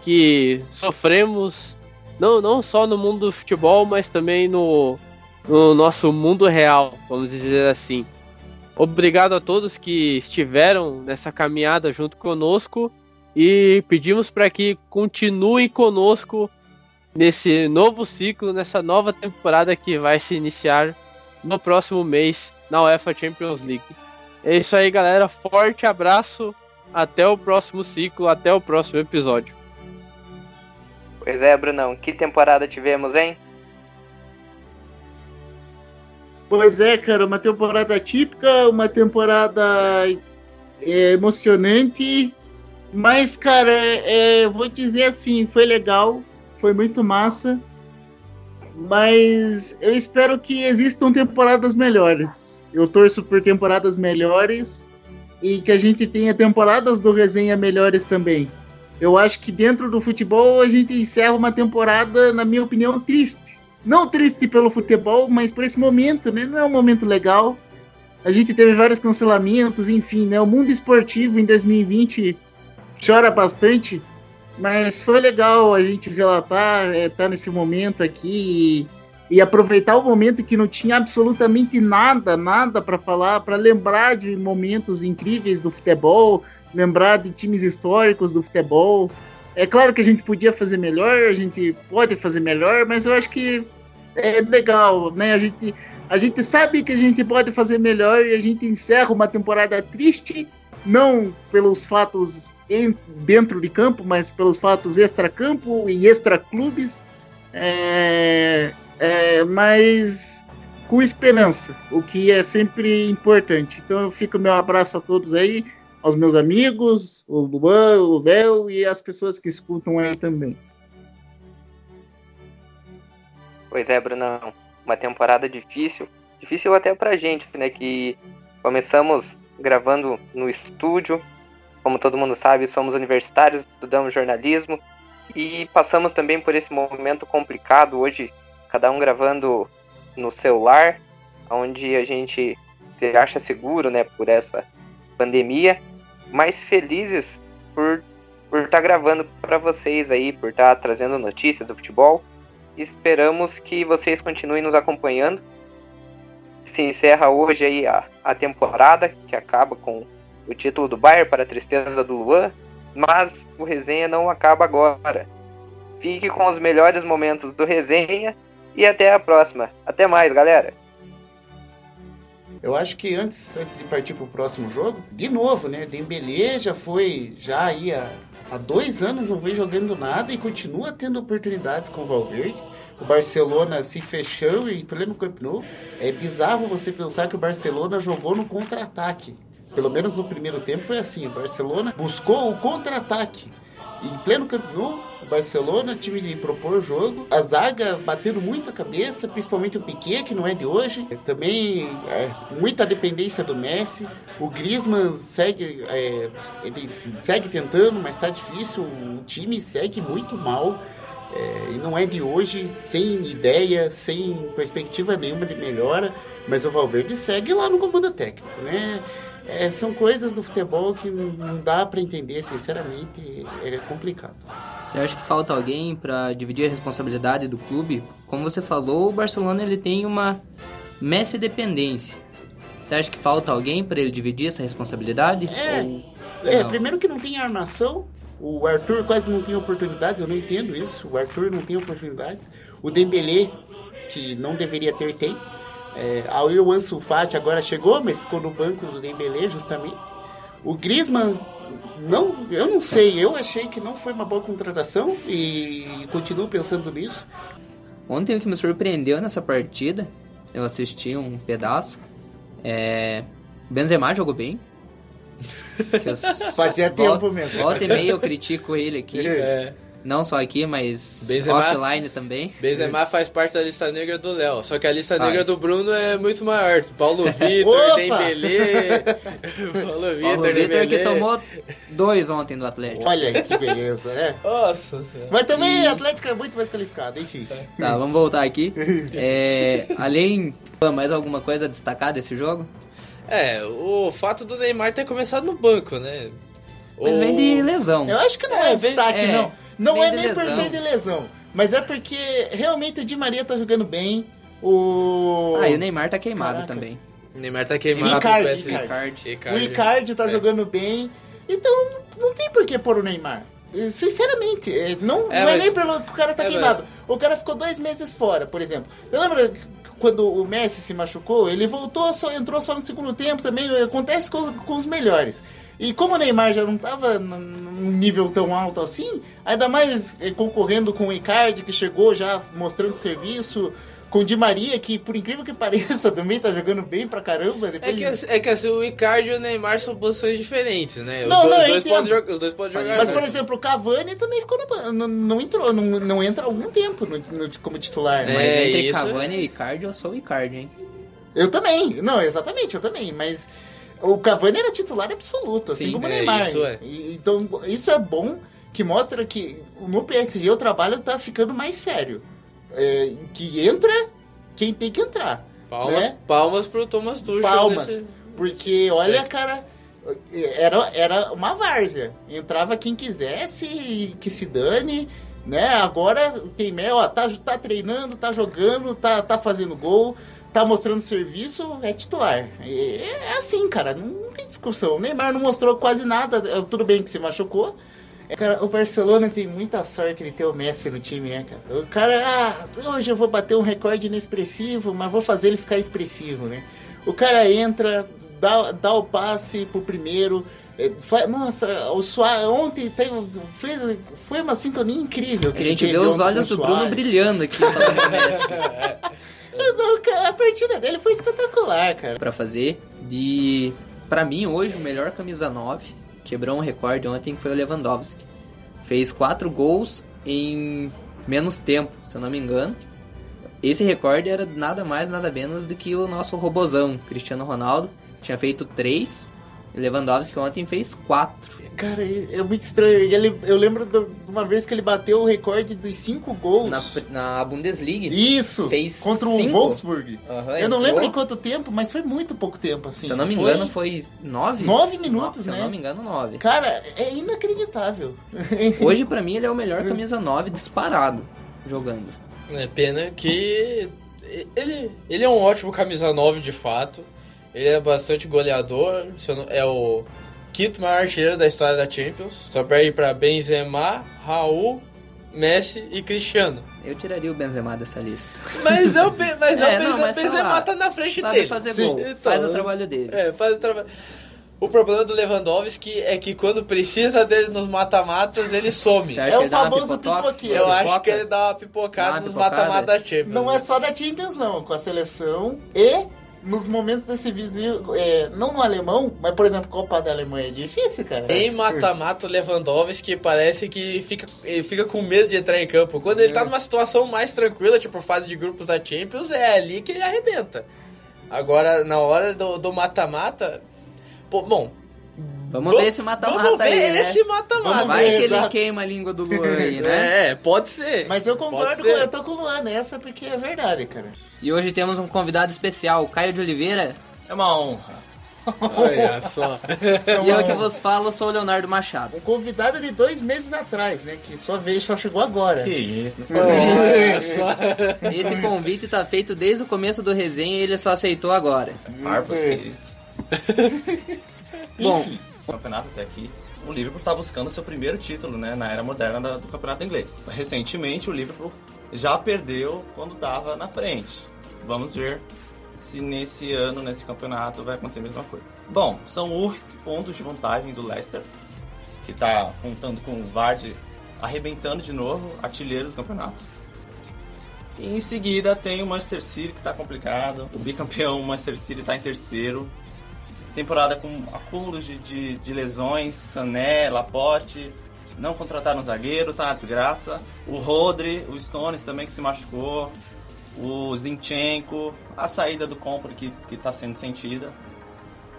que sofremos, não, não só no mundo do futebol, mas também no, no nosso mundo real, vamos dizer assim. Obrigado a todos que estiveram nessa caminhada junto conosco e pedimos para que continuem conosco nesse novo ciclo, nessa nova temporada que vai se iniciar no próximo mês na UEFA Champions League. É isso aí, galera. Forte abraço. Até o próximo ciclo, até o próximo episódio. Pois é, Brunão. Que temporada tivemos, hein? Pois é, cara. Uma temporada típica, uma temporada é, emocionante. Mas, cara, é, é, vou dizer assim, foi legal foi muito massa. Mas eu espero que existam temporadas melhores. Eu torço por temporadas melhores e que a gente tenha temporadas do resenha melhores também. Eu acho que dentro do futebol a gente encerra uma temporada, na minha opinião, triste. Não triste pelo futebol, mas por esse momento, né? Não é um momento legal. A gente teve vários cancelamentos, enfim, né? O mundo esportivo em 2020 chora bastante mas foi legal a gente relatar, estar é, tá nesse momento aqui e, e, aproveitar o momento que não tinha absolutamente nada, nada para falar, para lembrar de momentos incríveis do futebol, lembrar de times históricos do futebol. É claro que a gente podia fazer melhor, a gente pode fazer melhor, mas eu acho que é legal, né? A gente, a gente sabe que a gente pode fazer melhor e a gente encerra uma temporada triste não pelos fatos em, dentro de campo, mas pelos fatos extra-campo e extra-clubes, é, é, mas com esperança, o que é sempre importante. Então eu fico meu abraço a todos aí, aos meus amigos, o Luan, o Léo e as pessoas que escutam aí também. Pois é, Brunão, uma temporada difícil, difícil até pra gente, né, que começamos gravando no estúdio. Como todo mundo sabe, somos universitários, estudamos jornalismo e passamos também por esse momento complicado hoje, cada um gravando no celular, onde a gente se acha seguro, né, por essa pandemia, mas felizes por por estar tá gravando para vocês aí, por estar tá trazendo notícias do futebol. Esperamos que vocês continuem nos acompanhando se encerra hoje aí a, a temporada, que acaba com o título do Bayern para a tristeza do Luan, mas o resenha não acaba agora. Fique com os melhores momentos do resenha e até a próxima. Até mais, galera. Eu acho que antes, antes de partir para o próximo jogo, de novo, né? Dembélé já foi, já aí há, há dois anos não vem jogando nada e continua tendo oportunidades com o Valverde. O Barcelona se fechou em pleno Camp Nou. É bizarro você pensar que o Barcelona jogou no contra-ataque. Pelo menos no primeiro tempo foi assim. O Barcelona buscou o contra-ataque. Em pleno Camp Nou, o Barcelona, time de propor jogo. A zaga batendo muita cabeça, principalmente o Piquet, que não é de hoje. Também é, muita dependência do Messi. O Griezmann segue, é, ele segue tentando, mas está difícil. O time segue muito mal. É, e não é de hoje, sem ideia, sem perspectiva nenhuma de melhora, mas o Valverde segue lá no comando técnico, né? É, são coisas do futebol que não dá para entender, sinceramente, é complicado. Você acha que falta alguém para dividir a responsabilidade do clube? Como você falou, o Barcelona ele tem uma Messi dependência. Você acha que falta alguém para ele dividir essa responsabilidade? É, Ou... é primeiro que não tem armação, o Arthur quase não tem oportunidades, eu não entendo isso. O Arthur não tem oportunidades. O Dembélé, que não deveria ter, tem. É, a Fati agora chegou, mas ficou no banco do Dembélé justamente. O Griezmann, não, eu não sei, eu achei que não foi uma boa contratação e continuo pensando nisso. Ontem o que me surpreendeu nessa partida, eu assisti um pedaço, é... Benzema jogou bem, Fazia tempo mesmo. Volta e meia eu critico ele aqui. É. Não só aqui, mas Benzema, offline também. Benzema faz parte da lista negra do Léo. Só que a lista negra do Bruno é muito maior. Paulo Vitor, Dembélé. Paulo Vitor, Paulo Vitor que tomou dois ontem do Atlético. Olha que beleza, né? Nossa Mas também o Atlético é muito mais qualificado, enfim. Tá, vamos voltar aqui. É, além, mais alguma coisa a destacar desse jogo? É, o fato do Neymar ter começado no banco, né? Mas o... vem de lesão. Eu acho que não é, é destaque, é, não. Não é nem por ser de lesão. Mas é porque realmente o Di Maria tá jogando bem. O. Ah, e o Neymar tá queimado Caraca. também. O Neymar tá queimado. O Icardi, Icardi. Icardi. O Icardi tá é. jogando bem. Então não tem por que pôr o Neymar. Sinceramente, é, não é, não é nem pelo que o cara tá é, queimado. O cara ficou dois meses fora, por exemplo. Eu lembro quando o Messi se machucou, ele voltou, só entrou só no segundo tempo também. Acontece com os, com os melhores. E como o Neymar já não estava num nível tão alto assim, ainda mais eh, concorrendo com o Icardi, que chegou já mostrando serviço, com o Di Maria, que por incrível que pareça, também tá jogando bem pra caramba. Depois... É, que, é que assim, o Icardi e o Neymar são posições diferentes, né? Os, não, dois, não, dois podem jogar, os dois podem jogar. Mas, por exemplo, o Cavani também ficou no, não, não entrou, não, não entra há algum tempo no, no, como titular. É, mas entre isso... Cavani e Icardi, eu sou o Icardi, hein? Eu também, não, exatamente, eu também, mas o Cavani era titular absoluto, assim Sim, como o é, Neymar. Isso é. Então, isso é bom, que mostra que no PSG o trabalho tá ficando mais sério. É, que entra quem tem que entrar. Palmas, né? palmas pro Thomas Tuchel. Palmas. Nesse... Porque, olha, cara, era, era uma várzea. Entrava quem quisesse e que se dane, né? Agora tem mel, ó, tá, tá treinando, tá jogando, tá, tá fazendo gol, tá mostrando serviço, é titular. É, é assim, cara, não tem discussão. O Neymar não mostrou quase nada, tudo bem que se machucou, é, cara, o Barcelona tem muita sorte de ter o Messi no time, né, cara? O cara, ah, hoje eu vou bater um recorde inexpressivo, mas vou fazer ele ficar expressivo, né? O cara entra, dá, dá o passe pro primeiro. É, nossa, o Soares, ontem teve, foi, foi uma sintonia incrível. Que a gente vê os olhos do Bruno brilhando aqui. Não, a partida dele foi espetacular, cara. Pra fazer de. Pra mim, hoje, o melhor camisa 9 quebrou um recorde ontem que foi o Lewandowski. Fez quatro gols em menos tempo, se eu não me engano. Esse recorde era nada mais, nada menos do que o nosso robozão, Cristiano Ronaldo. Tinha feito três Lewandowski ontem fez quatro. Cara, é muito estranho. Ele, eu lembro de uma vez que ele bateu o recorde dos cinco gols. Na, na Bundesliga. Isso! Fez contra cinco. o Wolfsburg. Uhum, eu entrou. não lembro em quanto tempo, mas foi muito pouco tempo, assim. Se eu não me foi... engano, foi nove? Nove minutos, Nossa, né? Se eu não me engano, nove. Cara, é inacreditável. Hoje, para mim, ele é o melhor camisa nove disparado jogando. É pena que ele, ele é um ótimo camisa 9 de fato. Ele é bastante goleador, é o quinto maior artilheiro da história da Champions. Só perde para Benzema, Raul, Messi e Cristiano. Eu tiraria o Benzema dessa lista. Mas eu, pe- mas eu É, Benze- não, mas sei Benzema lá. tá na frente Sabe dele. fazer Sim. gol. Então, faz o trabalho dele. É, faz o trabalho. O problema do Lewandowski é que quando precisa dele nos mata-matas, ele some. É o famoso pipoqueiro. Eu acho que ele dá uma pipocada Dá uma nos pipocada? mata-matas da Champions. Não é só da Champions, não. Com a seleção e nos momentos decisivo, é, não no alemão, mas por exemplo, Copa da Alemanha é difícil, cara. Em mata-mata, Lewandowski parece que fica, fica com medo de entrar em campo. Quando ele É. tá numa situação mais tranquila, tipo fase de grupos da Champions, é ali que ele arrebenta. Agora, na hora do do mata-mata. bom. Vamos va- ver esse Vamos mata-mata ver aí, né? esse mata-mata. Vamos Vai ver, que ele exato. queima a língua do Luan aí, né? É, pode ser. Mas eu concordo, com, eu tô com o Luan nessa porque é verdade, cara. E hoje temos um convidado especial, o Caio de Oliveira. É uma honra. Olha só. E eu que vos falo, sou o Leonardo Machado. Um convidado de dois meses atrás, né? Que só veio, só chegou agora. Que isso, não foi Olha só. Esse convite tá feito desde o começo do resenha e ele só aceitou agora. Barbas É. que isso. Bom, Enfim, campeonato até aqui, o Liverpool está buscando seu primeiro título né, na era moderna do campeonato inglês. Recentemente, o Liverpool já perdeu quando estava na frente. Vamos ver se nesse ano, nesse campeonato, vai acontecer a mesma coisa. Bom, são oito pontos de vantagem do Leicester, que está contando com o Vardy arrebentando de novo, artilheiro do campeonato. E em seguida tem o Manchester City que está complicado. O bicampeão Manchester City está em terceiro. Temporada com acúmulos de, de, de lesões, Sané, Laporte, não contrataram zagueiro, tá uma desgraça. O Rodri, o Stones também que se machucou, o Zinchenko, a saída do Compra que, que tá sendo sentida.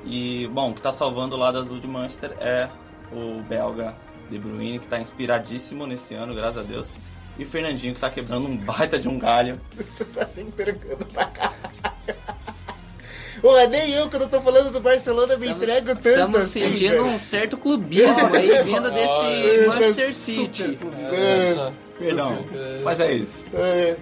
E, bom, o que tá salvando o lado azul de Manchester é o belga De Bruyne, que tá inspiradíssimo nesse ano, graças a Deus. E o Fernandinho, que tá quebrando um baita de um galho. tá se entregando pra caralho. Porra, nem eu, quando eu tô falando do Barcelona, me entrego tanto estamos assim, sentindo velho. um certo clubismo aí vindo desse Manchester City. É, Perdão, mas é isso. é,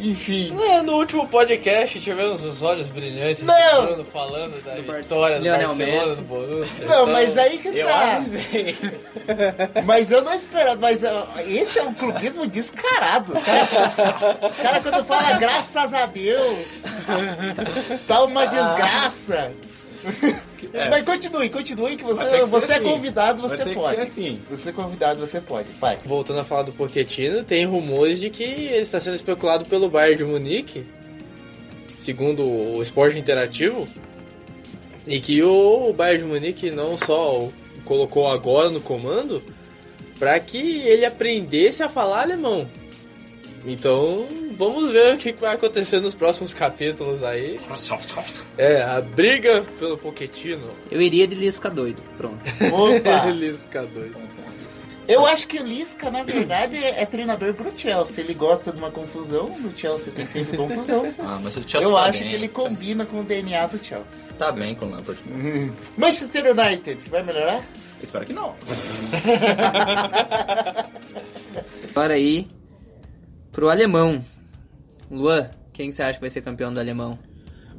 enfim. É, no último podcast tivemos os olhos brilhantes Não! do Bruno falando da Bar- vitória do Barcelona Messi. no Borussia. Não, mas aí que eu tá. avisei. Mas eu não esperava. Mas esse é um clubismo descarado. Cara, o cara quando fala graças a Deus, tá uma desgraça. É. Mas continue, continue que você, que você é assim. convidado, Vai você pode. ser assim. Você é convidado, você pode. Vai. Voltando a falar do Pochettino, tem rumores de que ele está sendo especulado pelo Bayern de Munique, segundo o Esporte Interativo, e que o Bayern de Munique não só colocou agora no comando, para que ele aprendesse a falar alemão. Então, vamos ver o que vai acontecer nos próximos capítulos aí. É, a briga pelo Pochettino. Eu iria de Lisca doido. Pronto. Opa! Lisca doido. Eu acho que o Lisca, na verdade, é treinador pro Chelsea. Ele gosta de uma confusão, no Chelsea tem sempre confusão. Ah, mas o Chelsea Eu tá acho bem. que ele combina com o DNA do Chelsea. Tá bem com o Lampard. Manchester United, vai melhorar? Espero que não. Agora aí, pro alemão. Luan, quem você acha que vai ser campeão do alemão?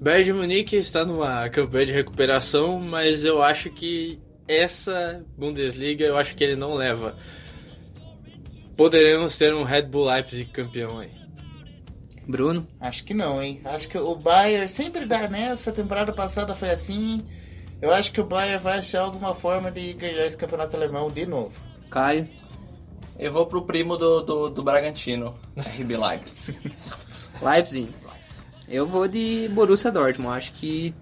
Bayern de Munique está numa campanha de recuperação, mas eu acho que essa Bundesliga eu acho que ele não leva. Poderemos ter um Red Bull Leipzig campeão aí. Bruno? Acho que não, hein? Acho que o Bayern sempre dá nessa. A temporada passada foi assim. Eu acho que o Bayern vai achar alguma forma de ganhar esse campeonato alemão de novo. Caio? Eu vou pro primo do, do, do Bragantino, RB Leipzig. Leipzig? Eu vou de Borussia Dortmund. Acho que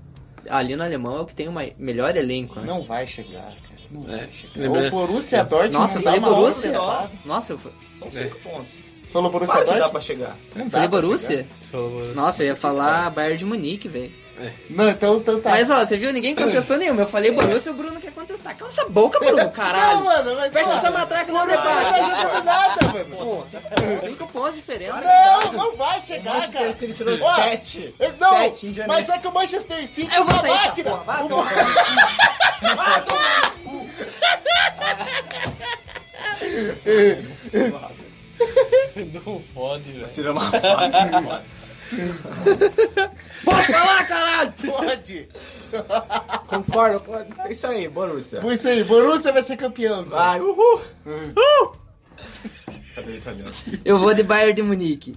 ali no alemão é o que tem o melhor elenco, né? Não vai chegar, cara. Não vai É. chegar. Lembra- O Borussia Dortmund Nossa, não eu dá falei uma Borussia. tropeçada. Nossa, eu São cinco pontos. Você falou Borussia Claro que dá Dortmund? pra chegar. Não dá Borussia? Falou Borussia. Nossa, eu ia falar Bayern de Munique, velho. chegar. Não, então, então tá. Mas ó, você viu? Ninguém contestou nenhuma. Eu falei Borussia e o Bruno quer contestar. Cala essa boca, Bruno, Não, caralho. mano, mas. Presta essa matraca no Não tá debate. jogando nada, mano. Cinco pontos de diferença. Não, não vai chegar, cara. Ele tirou Ó, sete. Não, Sete em janeiro. mas é que o Manchester City Eu é vou uma sair máquina. porra. Vai O tomar Não fode, velho. Tira uma. Pode falar, caralho! Pode. Concordo, concordo. É isso aí, Borussia. Por isso aí, Borussia vai ser campeão. Vai, uhul. Cadê o italiano? Eu vou de Bayern de Munique.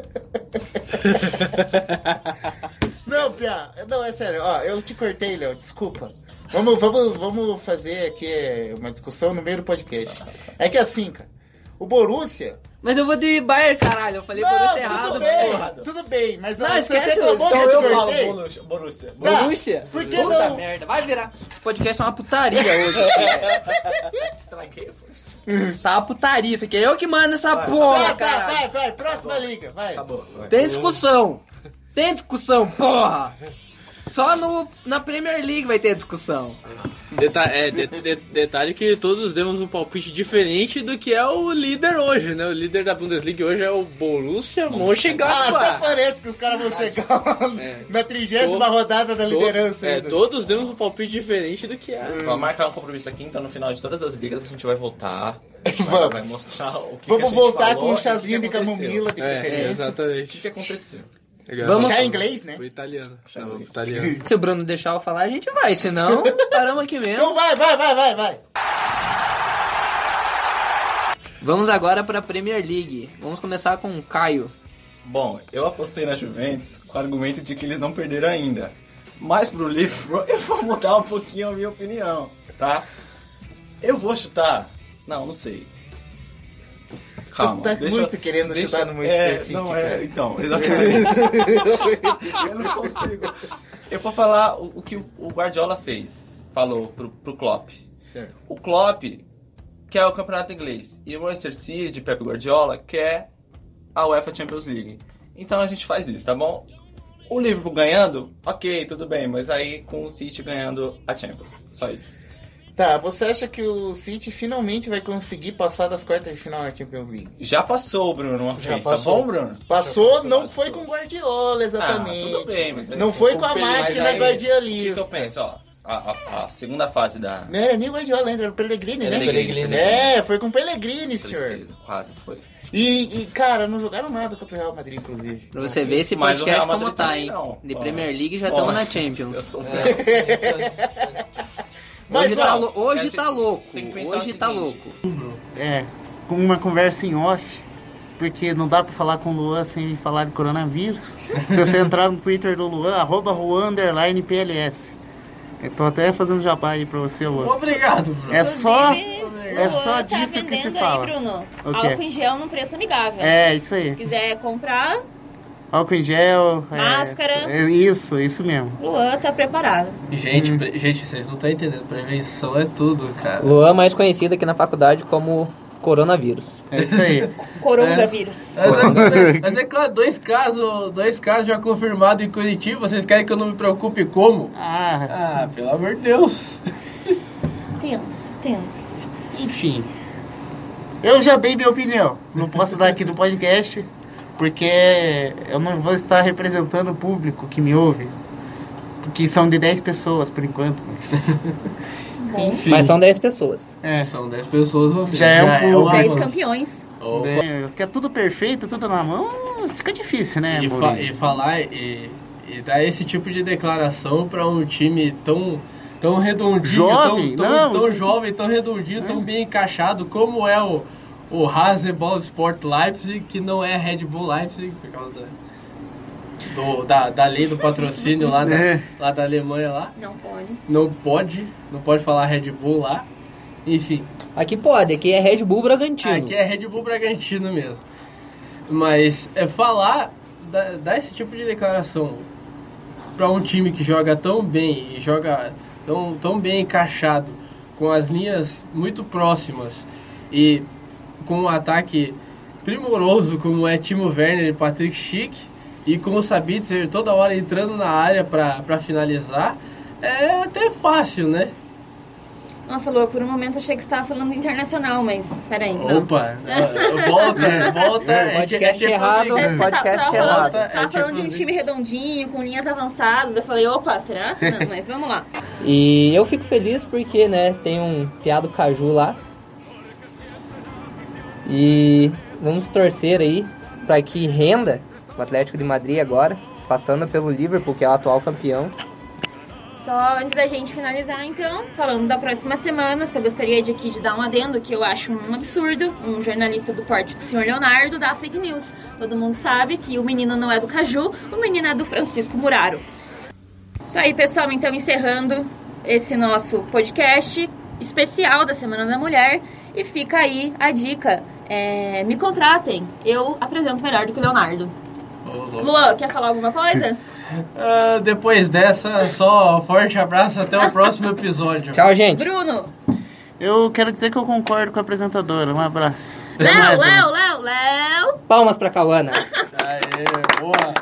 Não, Pia, não, é sério, ó, eu te cortei, Léo, desculpa. Vamos, vamos, vamos fazer aqui uma discussão no meio do podcast. É que assim, cara, o Borussia. Mas eu vou de Bayern, caralho. Eu falei Borussia tudo errado, bem, porra. tudo bem, mas Não, você esquece reclamou isso, que Então eu te eu falo? Borussia. Borussia. Tá. Borussia? Por que Puta não? merda, vai virar. Esse podcast é uma putaria hoje. Estraguei, foi. tá uma putaria isso aqui. É eu que mando essa Vai, porra, Vai, vai, cara. vai, vai, próxima liga, vai. Acabou. vai. Tem discussão. Tem discussão, porra. Só no, na Premier League vai ter discussão. Deta é, de- de- detalhe que todos demos um palpite diferente do que é o líder hoje, né? O líder da Bundesliga hoje é o Borussia Ah, até Mönchengladbach. parece que os caras vão chegar É. na trigésima rodada da liderança é, todos demos um palpite diferente do que é. Vamos marcar um compromisso aqui, então no final de todas as ligas a gente vai voltar. Vai, Vamos. vai mostrar o que que a Vamos gente voltar falou com um o que chazinho que de camomila, de É, preferência. O exatamente. que, que aconteceu? Vamos- Chá em inglês, né? O italiano. Inglês. italiano. Se o Bruno deixar eu falar, a gente vai. Senão, paramos aqui mesmo. Então vai, vai, vai, vai, vai. Vamos agora pra Premier League. Vamos começar com o Caio. Bom, eu apostei na Juventus com o argumento de que eles não perderam ainda. Mas pro Liverpool eu vou mudar um pouquinho a minha opinião, tá? Eu vou chutar. Não, não sei. Calma, tá deixa- muito querendo deixa- chutar no Manchester é, City, Não, cara. é, então, exatamente. eu não consigo. Eu vou falar o, o que o Guardiola fez. Falou pro, pro Klopp. Certo. O Klopp quer o campeonato inglês e o Manchester City de Pep Guardiola quer a UEFA Champions League. Então a gente faz isso, tá bom? O Liverpool ganhando, ok, tudo bem, mas aí com o City ganhando a Champions. Só isso. Tá, você acha que o City finalmente vai conseguir passar das quartas de final na Champions League? Já passou, Bruno, uma Já vez, passou. tá bom, Bruno? Passou, Já não passou. foi com Guardiola, exatamente. Ah, tudo bem, mas não foi com a máquina aí, O que, que guardiolista. eu penso, ó? A, a- a segunda fase da. Não era nem o Guardiola, era o Pellegrini, né? Pellegrini. É, foi com o Pellegrini, senhor. Quase foi. E, e, cara, não jogaram nada contra o Real Madrid, inclusive. Pra você ver esse Mas o podcast Real como tá, hein? não. De. Premier League já estamos na Eu Champions. tô Mas, hoje tá, ó, lou- hoje essa- tá louco. Hoje tá louco. É, com uma conversa em off, porque não dá pra falar com o Luan sem falar de coronavírus. Se você entrar no Twitter do Luan, arroba Juan PLS. Eu tô até fazendo jabá aí pra você, Luan. Obrigado, Bruno. É só, é só Luan disso tá que se fala. Aí, Bruno, O quê? álcool em gel num preço amigável. É, isso aí. Se quiser comprar, Álcool em gel. é, Máscara. é isso, isso mesmo. Luan tá preparado. Gente, pre- gente, vocês não estão entendendo. Prevenção é tudo, cara. Luan, mais conhecido aqui na faculdade como coronavírus. É isso aí. Coronga vírus. Mas é, mas é claro, dois casos, dois casos já confirmados em Curitiba. Vocês querem que eu não me preocupe como? Ah, Ah, pelo amor de Deus. Tenso, tenso. enfim. Eu já dei minha opinião. Não posso dar aqui no podcast, porque eu não vou estar representando o público que me ouve. Que são de 10 pessoas por enquanto. Mas... Enfim. Mas são 10 pessoas. É. São 10 pessoas ouvindo. Já é um pouco. uma- Dez campeões. Opa. É, que é tudo perfeito, tudo na mão, fica difícil, né, E, fa- e falar e, e dar esse tipo de declaração pra um time tão tão redondinho, Jovem? tão, Não, tão, tão isso- jovem, tão redondinho, tão bem encaixado como é o o Haseball Sport Leipzig, que não é Red Bull Leipzig por causa da do, da, da lei do patrocínio lá da, É. lá da Alemanha lá. Não pode. Não pode, não pode falar Red Bull lá. Enfim, Aqui pode, aqui é Red Bull Bragantino. Aqui é Red Bull Bragantino mesmo. Mas é falar, dar, dar esse tipo de declaração para um time que joga tão bem e joga tão, tão bem encaixado, com as linhas muito próximas e com um ataque primoroso como é Timo Werner e Patrick Schick e com o Sabitzer toda hora entrando na área para finalizar, é até fácil, né? Nossa, Lua, por um momento achei que você estava falando internacional, mas peraí. Não. Opa, volta, volta. é Podcast errado. League. Você tá- Podcast você tava errado. falando, É tava falando de um time redondinho, com linhas avançadas. Eu falei, opa, será? Não, mas vamos lá. E eu fico feliz porque, né, tem um piado caju lá. E vamos torcer aí para que renda o Atlético de Madrid agora, passando pelo Liverpool, que é o atual campeão. Só antes da gente finalizar, então, falando da próxima semana, só gostaria de aqui de dar um adendo que eu acho um absurdo um jornalista do porte do senhor Leonardo dar fake news. Todo mundo sabe que o menino não é do Caju, o menino é do Francisco Muraro. Isso aí, pessoal, então encerrando esse nosso podcast especial da Semana da Mulher. E fica aí a dica: é, me contratem, eu apresento melhor do que o Leonardo. Luan, quer falar alguma coisa? Ah, depois dessa, só forte abraço até o próximo episódio. Tchau, gente. Bruno, Eu quero dizer que eu concordo com a apresentadora. Um abraço. Léo, mais, Léo, Léo. Léo, Léo. Palmas pra Cauana. Aê, boa.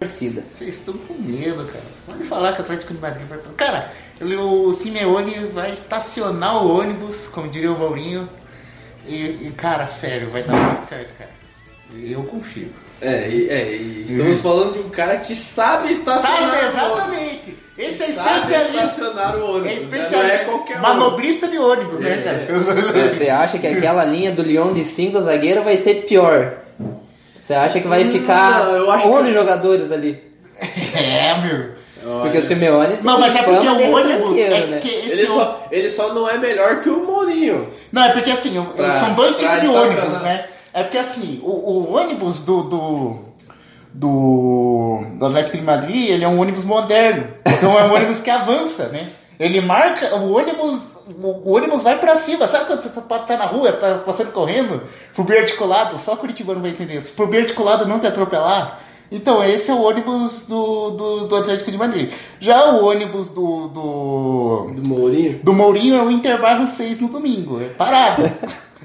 Torcida. Vocês estão com medo, cara. Pode falar que o Atlético de Madrid vai. Cara, o Simeone vai estacionar o ônibus, como diria o Maurinho. E, e, cara, sério, vai dar muito certo, cara. Eu confio. É, e, é, e estamos falando de um cara que sabe estacionar Sabe, o ônibus. exatamente! Esse é Sabe especialista. estacionar o ônibus. É né? especialista. Não é qualquer um. Manobrista de ônibus, né, É. cara? Você acha que aquela linha do Lyon de cinco zagueiro vai ser pior? Você acha que vai ficar Não, eu acho 11 que- jogadores ali? É, meu. Porque o Simeone tem Não, mas é porque o ônibus. É né? Ele só, ele só não é melhor que o Mourinho. Não, é porque assim, o- Pra- são dois tipos de ônibus, né? É porque assim, o, o ônibus do, do, do, do Atlético de Madrid, ele é um ônibus moderno. Então é um ônibus que avança, né? Ele marca, o ônibus, o, o ônibus vai pra cima. Sabe quando você tá, estar na rua, tá passando correndo, pro bem articulado, só Curitibano vai entender isso. Pro bem articulado não te atropelar. Então, esse é o ônibus do, do, do Atlético de Madrid. Já o ônibus do, do, Do Mourinho? do Mourinho é o Interbarro 6 no domingo. É parado.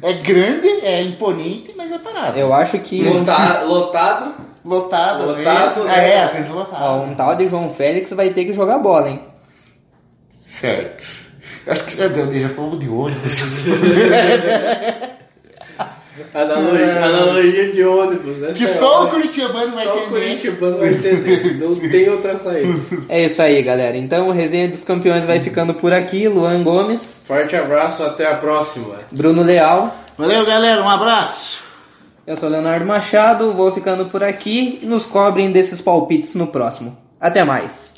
é grande, é imponente, mas é parado. Eu acho que Lota- lotado. Lotado, às Lotado, vezes. né? É, às vezes lotado. ó, um tal de João Félix vai ter que jogar bola, hein? Certo. Eu Acho que já deu, já falou de ônibus. Analogia, analogia de ônibus. essa que é só o. Curitibano vai Só o entender. Curitibano vai entender. Não tem outra saída. É isso aí, galera. Então, o Resenha dos Campeões vai ficando por aqui. Luan Gomes, Forte abraço, até a próxima. Bruno Leal. Valeu, galera. Um abraço. Eu sou Leonardo Machado, vou ficando por aqui e nos cobrem desses palpites no próximo. Até mais.